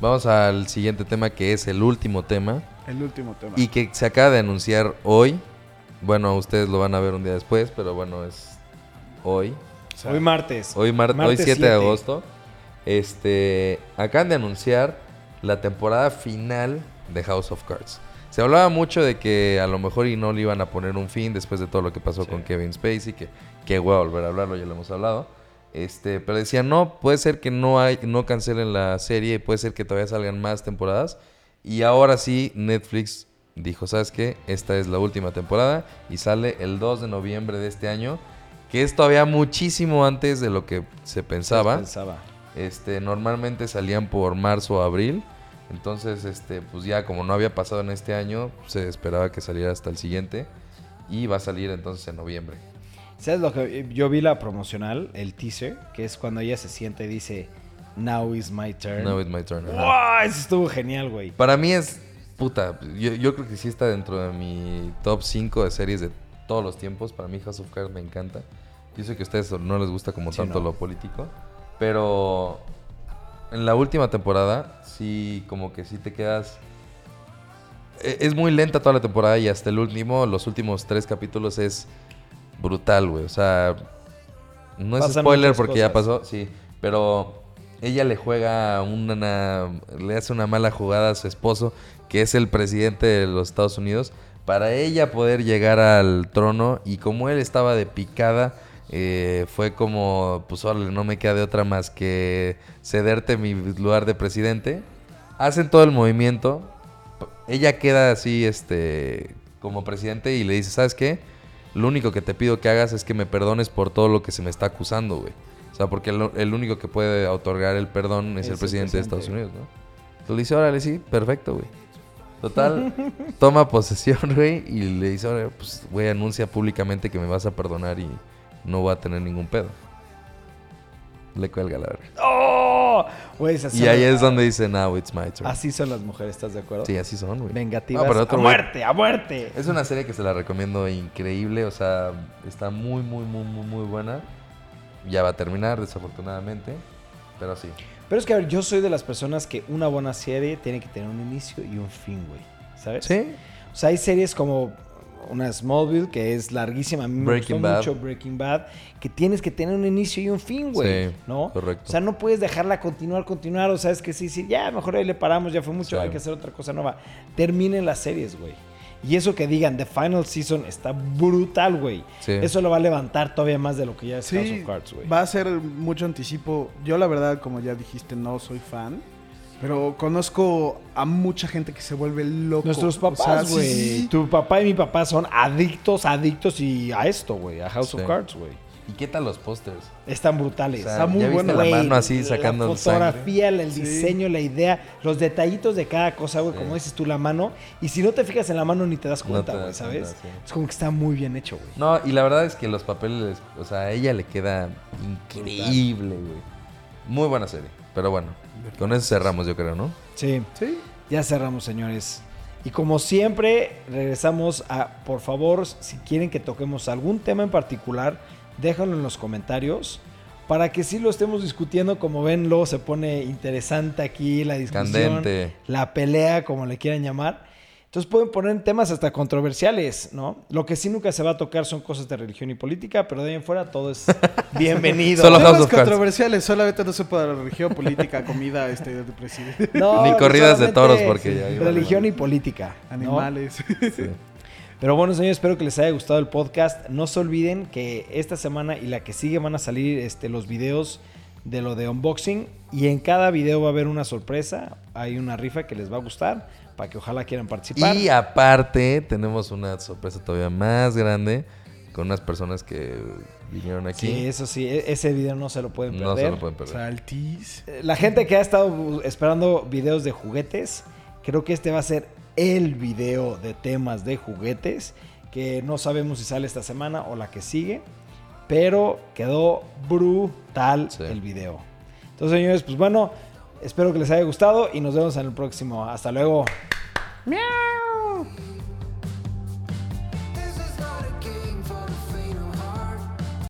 vamos al siguiente tema que es el último tema El último tema. y que se acaba de anunciar hoy. Bueno, ustedes lo van a ver un día después, pero bueno, es hoy. Sea, Hoy martes. Hoy, mar- hoy Martes 7 de 7. agosto. Este, acaban de anunciar la temporada final de House of Cards. Se hablaba mucho de que a lo mejor y no le iban a poner un fin después de todo lo que pasó Sí. con Kevin Spacey, que, que voy a volver a hablarlo, ya lo hemos hablado. Este, pero decían, no, puede ser que no hay, no cancelen la serie, puede ser que todavía salgan más temporadas. Y ahora sí, Netflix dijo, ¿sabes qué? Esta es la última temporada y sale el 2 de noviembre de este año, que es todavía muchísimo antes de lo que se pensaba. Pensaba. Este, normalmente salían por marzo o abril. Entonces, este, pues ya como no había pasado en este año, se esperaba que saliera hasta el siguiente. Y va a salir entonces en noviembre. ¿Sabes lo que yo vi la promocional, el teaser, que es cuando ella se sienta y dice Now is my turn. Now it's my turn. ¡Wow! Eso estuvo genial, güey. Para mí es puta. Yo, yo creo que sí está dentro de mi top 5 de series de todos los tiempos. Para mí House of Cards me encanta. Yo sé que a ustedes no les gusta como Sí, tanto no. lo político. Pero en la última temporada, sí, como que sí te quedas. e- Es muy lenta toda la temporada y hasta el último, los últimos tres capítulos es brutal, güey. O sea, no es Pasan spoiler porque ya pasó, sí. Pero ella le juega una, le hace una mala jugada a su esposo, que es el presidente de los Estados Unidos, para ella poder llegar al trono y como él estaba de picada, eh, fue como, pues órale, no me queda de otra más que cederte mi lugar de presidente. Hacen todo el movimiento, ella queda así, este, como presidente y le dice, ¿sabes qué? Lo único que te pido que hagas es que me perdones por todo lo que se me está acusando, güey. O sea, porque el, el único que puede otorgar el perdón es, Es el el presidente de Estados. Unidos, ¿no? Entonces le dice, órale, sí, perfecto, güey. Total, toma posesión, güey, y le dice, pues, güey, anuncia públicamente que me vas a perdonar y no voy a tener ningún pedo. Le cuelga la verga. ¡Oh! Y ahí es donde dice, now it's my turn. Así son las mujeres, ¿estás de acuerdo? Sí, así son, güey. Vengativas. No, otro ¡A muerte! ¡A muerte! Es una serie que se la recomiendo increíble, o sea, está muy, muy, muy, muy, muy buena. Ya va a terminar, desafortunadamente, pero sí. Pero es que, a ver, yo soy de las personas que una buena serie tiene que tener un inicio y un fin, güey. ¿Sabes? ¿Sí? O sea, hay series como una Smallville que es larguísima. A mí me Breaking gustó Bad. mucho Breaking Bad. Que tienes que tener un inicio y un fin, güey. Sí, ¿No? correcto. O sea, no puedes dejarla continuar, continuar. O sea, es que sí, sí, ya, mejor ahí le paramos, ya fue mucho, Sí. hay que hacer otra cosa nueva. Terminen las series, güey. Y eso que digan, The Final Season está brutal, güey. Sí. Eso lo va a levantar todavía más de lo que ya es House Sí, of Cards, güey. va a ser mucho anticipo. Yo la verdad, como ya dijiste, no soy fan. Pero conozco a mucha gente que se vuelve loco. Nuestros O sea, papás, sí, güey. sí, sí. Tu papá y mi papá son adictos, adictos y a esto, güey. A House of. Cards, güey. ¿Y qué tal los pósters? Están brutales. O sea, Está muy ¿ya viste bueno. la mano así sacando La fotografía, el Sí. diseño, la idea, los detallitos de cada cosa, güey. Sí. Como dices tú, la mano. Y si no te fijas en la mano ni te das No cuenta, güey, ¿sabes? cuenta, sí. Es como que está muy bien hecho, güey. No, y la verdad es que los papeles, o sea, a ella le queda increíble, güey. Muy buena serie, pero bueno, con eso cerramos yo creo, ¿no? Sí. Sí. Ya cerramos, señores. Y como siempre, regresamos a, por favor, si quieren que toquemos algún tema en particular, déjenlo en los comentarios para que sí lo estemos discutiendo. Como ven, luego se pone interesante aquí la discusión, Candente. la pelea, como le quieran llamar. Entonces pueden poner temas hasta controversiales, ¿no? Lo que sí nunca se va a tocar son cosas de religión y política, pero de ahí en fuera todo es bienvenido. Solo Temas controversiales, solamente no se puede religión, política, comida, este, de presidente, No, Ni corridas de toros, porque ya Religión y política. ¿no? animales. Sí. Pero bueno, señores, espero que les haya gustado el podcast. No se olviden que esta semana y la que sigue van a salir este, los videos de lo de unboxing. Y en cada video va a haber una sorpresa. Hay una rifa que les va a gustar para que ojalá quieran participar. Y aparte, tenemos una sorpresa todavía más grande con unas personas que vinieron aquí. Sí, eso sí, e- ese video no se lo pueden perder. no se lo pueden perder. Saltis. Eh, La gente que ha estado esperando videos de juguetes, creo que este va a ser el video de temas de juguetes, que no sabemos si sale esta semana o la que sigue, pero quedó brutal Sí. el video. Entonces, señores, pues bueno, espero que les haya gustado y nos vemos en el próximo. Hasta luego. Miau.